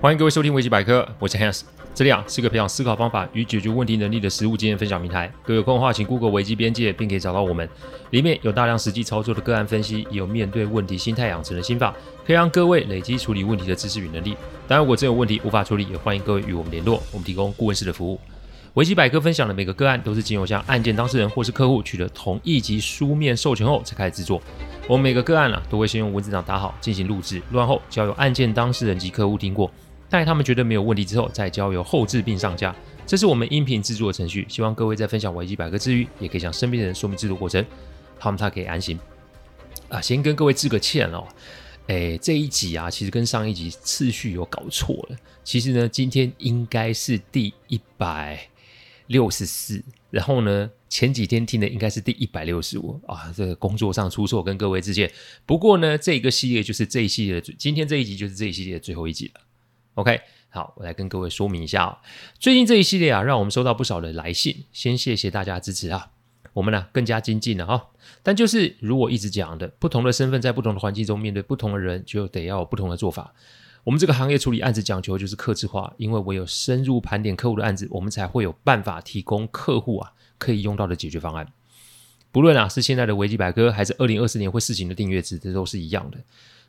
欢迎各位收听维基百科，我是 Hans，这里啊是个培养思考方法与解决问题能力的实务经验分享平台。各位有空的话，请 Google 维基边界，并可以找到我们。里面有大量实际操作的个案分析，也有面对问题心态养成的心法，可以让各位累积处理问题的知识与能力。当然，如果真有问题无法处理，也欢迎各位与我们联络，我们提供顾问式的服务。维基百科分享的每个个案都是经由向案件当事人或是客户取得同意及书面授权后才开始制作。我们每个个案啊都会先用文字档打好，进行录制，录完后交由案件当事人及客户听过。待他们觉得没有问题之后，再交由后制并上架。这是我们音频制作的程序。希望各位在分享维基百科之余，也可以向身边的人说明制作过程，他们才可以安心。啊，先跟各位致个歉哦。诶，这一集啊，其实跟上一集次序有搞错了。其实呢，今天应该是第一百六十四，然后呢，前几天听的应该是第一百六十五啊。这个工作上出错，跟各位致歉。不过呢，这个系列就是这一系列的，今天这一集就是这一系列的最后一集了。OK，好，我来跟各位说明一下哦。最近这一系列啊，让我们收到不少的来信，先谢谢大家支持啊。我们呢更加精进了哈。但就是如我一直讲的，不同的身份在不同的环境中面对不同的人，就得要有不同的做法。我们这个行业处理案子讲求就是克制化，因为唯有深入盘点客户的案子，我们才会有办法提供客户啊可以用到的解决方案。不论啊是现在的维基百科，还是二零二四年会试行的订阅制，这都是一样的。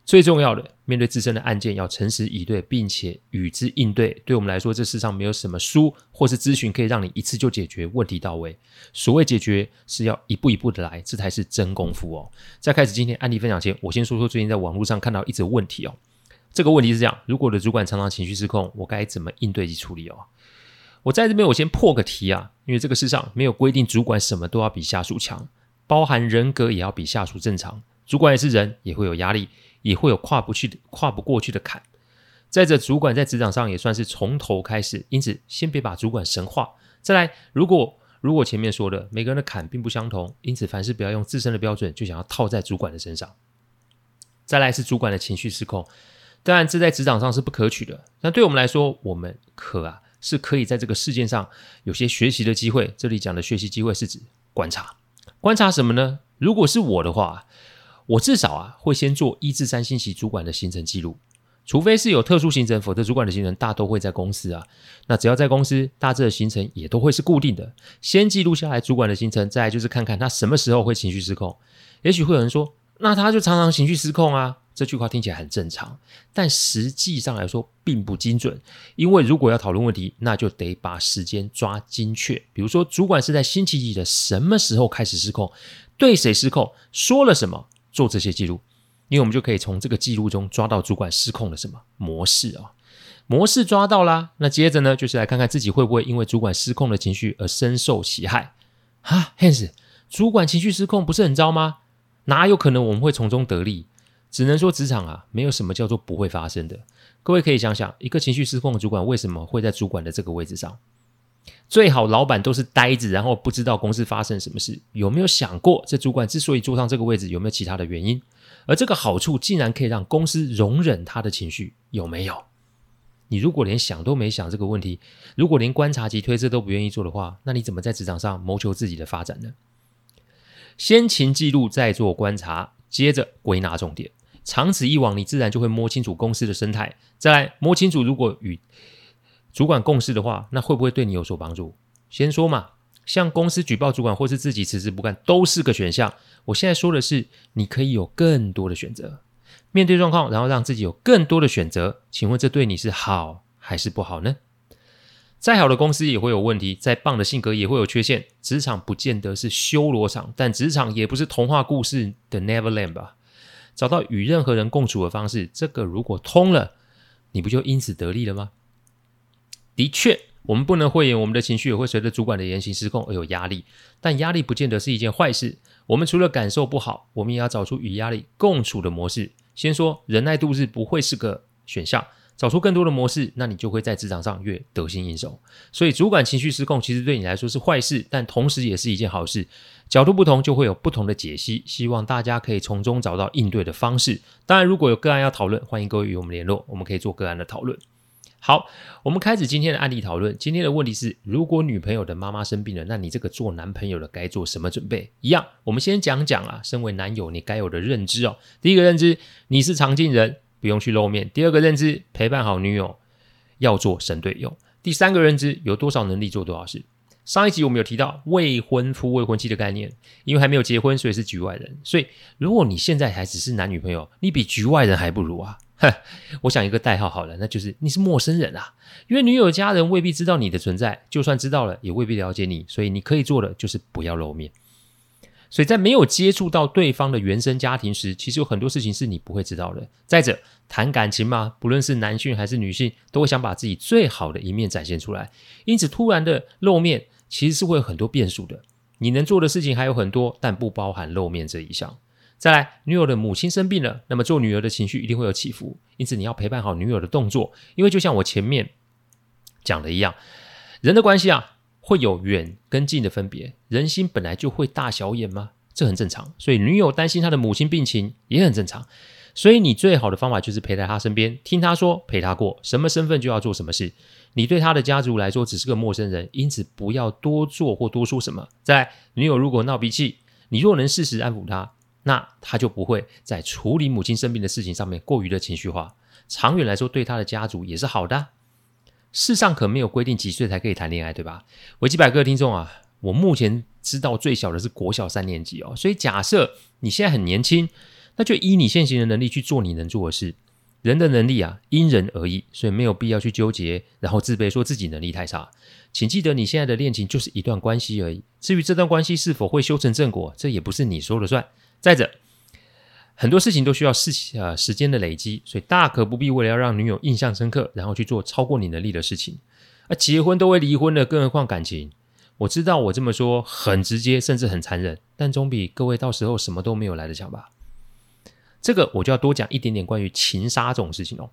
最重要的，面对自身的案件，要诚实以对，并且与之应对。对我们来说，这世上没有什么书或是咨询可以让你一次就解决问题到位。所谓解决，是要一步一步的来，这才是真功夫哦。在开始今天案例分享前，我先说说最近在网络上看到一则问题哦。这个问题是这样：如果我的主管常常情绪失控，我该怎么应对及处理哦？我在这边我先破个题啊，因为这个世上没有规定主管什么都要比下属强，包含人格也要比下属正常。主管也是人，也会有压力。也会有跨不去、跨不过去的坎。再者，主管在职场上也算是从头开始，因此先别把主管神化。再来，如果如果前面说的每个人的坎并不相同，因此凡事不要用自身的标准就想要套在主管的身上。再来是主管的情绪失控，当然这在职场上是不可取的。那对我们来说，我们可啊是可以在这个事件上有些学习的机会。这里讲的学习机会是指观察，观察什么呢？如果是我的话。我至少啊会先做一至三星期主管的行程记录，除非是有特殊行程，否则主管的行程大都会在公司啊。那只要在公司，大致的行程也都会是固定的。先记录下来主管的行程，再就是看看他什么时候会情绪失控。也许会有人说，那他就常常情绪失控啊。这句话听起来很正常，但实际上来说并不精准。因为如果要讨论问题，那就得把时间抓精确。比如说，主管是在星期几的什么时候开始失控，对谁失控，说了什么。做这些记录，因为我们就可以从这个记录中抓到主管失控的什么模式啊？模式抓到啦，那接着呢，就是来看看自己会不会因为主管失控的情绪而深受其害啊？Hans，主管情绪失控不是很糟吗？哪有可能我们会从中得利？只能说职场啊，没有什么叫做不会发生的。各位可以想想，一个情绪失控的主管为什么会在主管的这个位置上？最好老板都是呆子，然后不知道公司发生什么事。有没有想过，这主管之所以坐上这个位置，有没有其他的原因？而这个好处竟然可以让公司容忍他的情绪，有没有？你如果连想都没想这个问题，如果连观察及推测都不愿意做的话，那你怎么在职场上谋求自己的发展呢？先勤记录，再做观察，接着归纳重点。长此以往，你自然就会摸清楚公司的生态。再来摸清楚，如果与主管共事的话，那会不会对你有所帮助？先说嘛，向公司举报主管，或是自己辞职不干，都是个选项。我现在说的是，你可以有更多的选择，面对状况，然后让自己有更多的选择。请问这对你是好还是不好呢？再好的公司也会有问题，再棒的性格也会有缺陷。职场不见得是修罗场，但职场也不是童话故事的 Neverland 吧？找到与任何人共处的方式，这个如果通了，你不就因此得利了吗？的确，我们不能讳言，我们的情绪也会随着主管的言行失控而有压力。但压力不见得是一件坏事。我们除了感受不好，我们也要找出与压力共处的模式。先说忍耐度日不会是个选项，找出更多的模式，那你就会在职场上越得心应手。所以，主管情绪失控其实对你来说是坏事，但同时也是一件好事。角度不同，就会有不同的解析。希望大家可以从中找到应对的方式。当然，如果有个案要讨论，欢迎各位与我们联络，我们可以做个案的讨论。好，我们开始今天的案例讨论。今天的问题是：如果女朋友的妈妈生病了，那你这个做男朋友的该做什么准备？一样，我们先讲讲啊，身为男友你该有的认知哦。第一个认知，你是常进人，不用去露面。第二个认知，陪伴好女友，要做神队友。第三个认知，有多少能力做多少事。上一集我们有提到未婚夫、未婚妻的概念，因为还没有结婚，所以是局外人。所以如果你现在还只是男女朋友，你比局外人还不如啊！哼，我想一个代号好了，那就是你是陌生人啊。因为女友家人未必知道你的存在，就算知道了，也未必了解你。所以你可以做的就是不要露面。所以在没有接触到对方的原生家庭时，其实有很多事情是你不会知道的。再者，谈感情嘛，不论是男性还是女性，都会想把自己最好的一面展现出来。因此，突然的露面其实是会有很多变数的。你能做的事情还有很多，但不包含露面这一项。再来，女友的母亲生病了，那么做女儿的情绪一定会有起伏，因此你要陪伴好女友的动作。因为就像我前面讲的一样，人的关系啊。会有远跟近的分别，人心本来就会大小眼吗？这很正常。所以女友担心她的母亲病情也很正常。所以你最好的方法就是陪在她身边，听她说，陪她过，什么身份就要做什么事。你对她的家族来说只是个陌生人，因此不要多做或多说什么。再来，女友如果闹脾气，你若能适时安抚她，那她就不会在处理母亲生病的事情上面过于的情绪化。长远来说，对她的家族也是好的。世上可没有规定几岁才可以谈恋爱，对吧？维基百科听众啊，我目前知道最小的是国小三年级哦。所以假设你现在很年轻，那就依你现行的能力去做你能做的事。人的能力啊，因人而异，所以没有必要去纠结，然后自卑说自己能力太差。请记得，你现在的恋情就是一段关系而已。至于这段关系是否会修成正果，这也不是你说了算。再者，很多事情都需要时呃时间的累积，所以大可不必为了要让女友印象深刻，然后去做超过你能力的事情。而结婚都会离婚的，更何况感情？我知道我这么说很直接，甚至很残忍，但总比各位到时候什么都没有来得强吧？这个我就要多讲一点点关于情杀这种事情哦，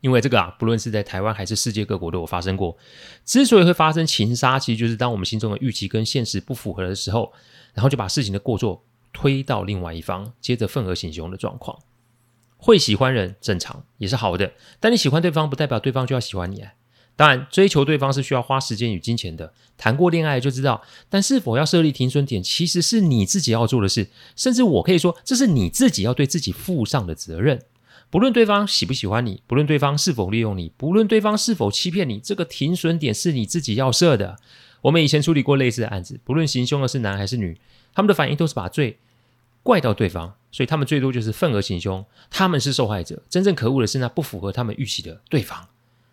因为这个啊，不论是在台湾还是世界各国都有发生过。之所以会发生情杀，其实就是当我们心中的预期跟现实不符合的时候，然后就把事情的过错。推到另外一方，接着愤而行凶的状况，会喜欢人正常也是好的，但你喜欢对方不代表对方就要喜欢你。当然，追求对方是需要花时间与金钱的，谈过恋爱就知道。但是否要设立停损点，其实是你自己要做的事，甚至我可以说，这是你自己要对自己负上的责任。不论对方喜不喜欢你，不论对方是否利用你，不论对方是否欺骗你，这个停损点是你自己要设的。我们以前处理过类似的案子，不论行凶的是男还是女，他们的反应都是把罪。怪到对方，所以他们最多就是愤而行凶，他们是受害者。真正可恶的是那不符合他们预期的对方。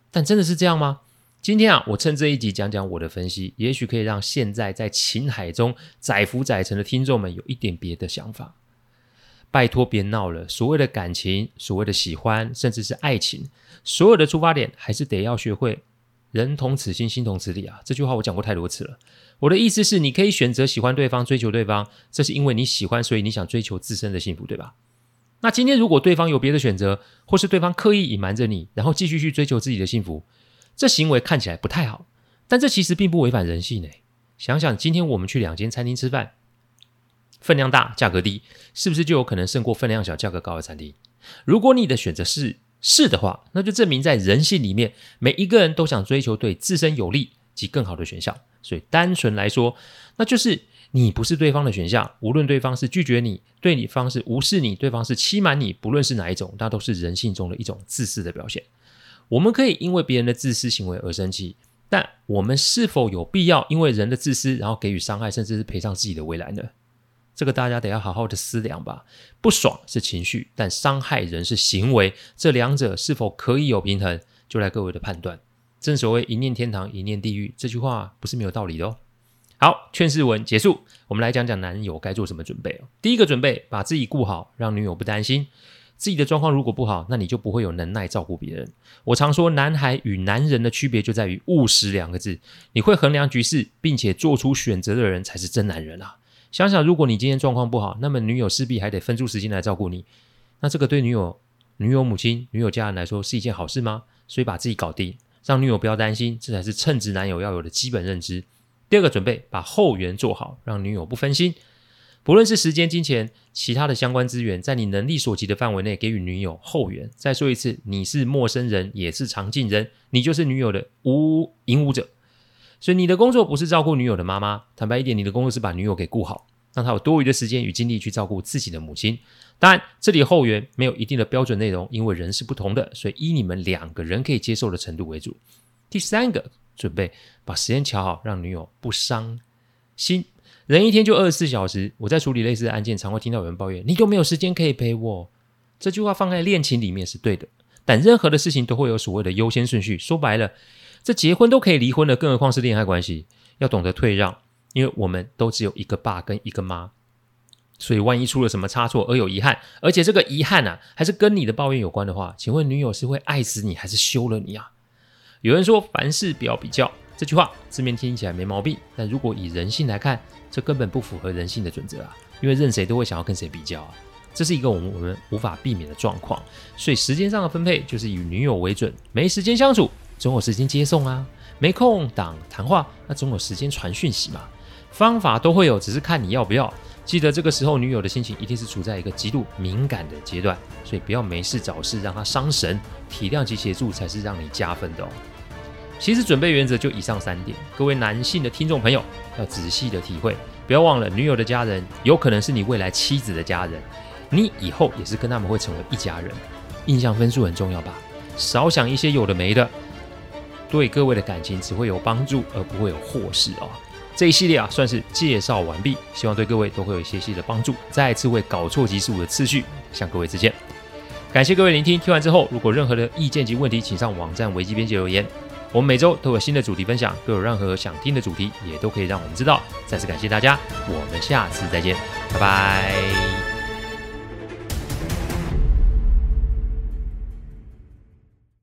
但真的是这样吗？今天啊，我趁这一集讲讲我的分析，也许可以让现在在情海中载浮载沉的听众们有一点别的想法。拜托别闹了，所谓的感情，所谓的喜欢，甚至是爱情，所有的出发点还是得要学会人同此心，心同此理啊！这句话我讲过太多次了。我的意思是，你可以选择喜欢对方，追求对方，这是因为你喜欢，所以你想追求自身的幸福，对吧？那今天如果对方有别的选择，或是对方刻意隐瞒着你，然后继续去追求自己的幸福，这行为看起来不太好，但这其实并不违反人性诶。想想今天我们去两间餐厅吃饭，分量大，价格低，是不是就有可能胜过分量小、价格高的餐厅？如果你的选择是是的话，那就证明在人性里面，每一个人都想追求对自身有利及更好的选项。所以，单纯来说，那就是你不是对方的选项。无论对方是拒绝你，对你方是无视你，对方是欺瞒你，不论是哪一种，那都是人性中的一种自私的表现。我们可以因为别人的自私行为而生气，但我们是否有必要因为人的自私，然后给予伤害，甚至是赔上自己的未来呢？这个大家得要好好的思量吧。不爽是情绪，但伤害人是行为，这两者是否可以有平衡，就来各位的判断。正所谓一念天堂，一念地狱，这句话不是没有道理的哦。好，劝世文结束，我们来讲讲男友该做什么准备哦。第一个准备，把自己顾好，让女友不担心。自己的状况如果不好，那你就不会有能耐照顾别人。我常说，男孩与男人的区别就在于务实两个字。你会衡量局势，并且做出选择的人才是真男人啊！想想，如果你今天状况不好，那么女友势必还得分出时间来照顾你。那这个对女友、女友母亲、女友家人来说是一件好事吗？所以把自己搞定。让女友不要担心，这才是称职男友要有的基本认知。第二个准备，把后援做好，让女友不分心。不论是时间、金钱、其他的相关资源，在你能力所及的范围内给予女友后援。再说一次，你是陌生人，也是常进人，你就是女友的无引舞者。所以你的工作不是照顾女友的妈妈，坦白一点，你的工作是把女友给顾好。让她有多余的时间与精力去照顾自己的母亲。当然，这里后援没有一定的标准内容，因为人是不同的，所以以你们两个人可以接受的程度为主。第三个，准备把时间调好，让女友不伤心。人一天就二十四小时，我在处理类似的案件，常会听到有人抱怨：“你有没有时间可以陪我？”这句话放在恋情里面是对的，但任何的事情都会有所谓的优先顺序。说白了，这结婚都可以离婚了，更何况是恋爱关系？要懂得退让，因为我们都只有一个爸跟一个妈。所以，万一出了什么差错而有遗憾，而且这个遗憾啊，还是跟你的抱怨有关的话，请问女友是会爱死你，还是休了你啊？有人说凡事不要比较，这句话字面听起来没毛病，但如果以人性来看，这根本不符合人性的准则啊！因为任谁都会想要跟谁比较啊，这是一个我们我们无法避免的状况。所以时间上的分配就是以女友为准，没时间相处，总有时间接送啊；没空挡谈话，那总有时间传讯息嘛。方法都会有，只是看你要不要。记得这个时候，女友的心情一定是处在一个极度敏感的阶段，所以不要没事找事让她伤神，体谅及协助才是让你加分的哦。其实准备原则就以上三点，各位男性的听众朋友要仔细的体会，不要忘了女友的家人有可能是你未来妻子的家人，你以后也是跟他们会成为一家人。印象分数很重要吧？少想一些有的没的，对各位的感情只会有帮助而不会有祸事哦。这一系列啊，算是介绍完毕，希望对各位都会有一些些的帮助。再次为搞错集数的次序向各位致歉，感谢各位聆听。听完之后，如果任何的意见及问题，请上网站维基编辑留言。我们每周都有新的主题分享，若有任何想听的主题，也都可以让我们知道。再次感谢大家，我们下次再见，拜拜。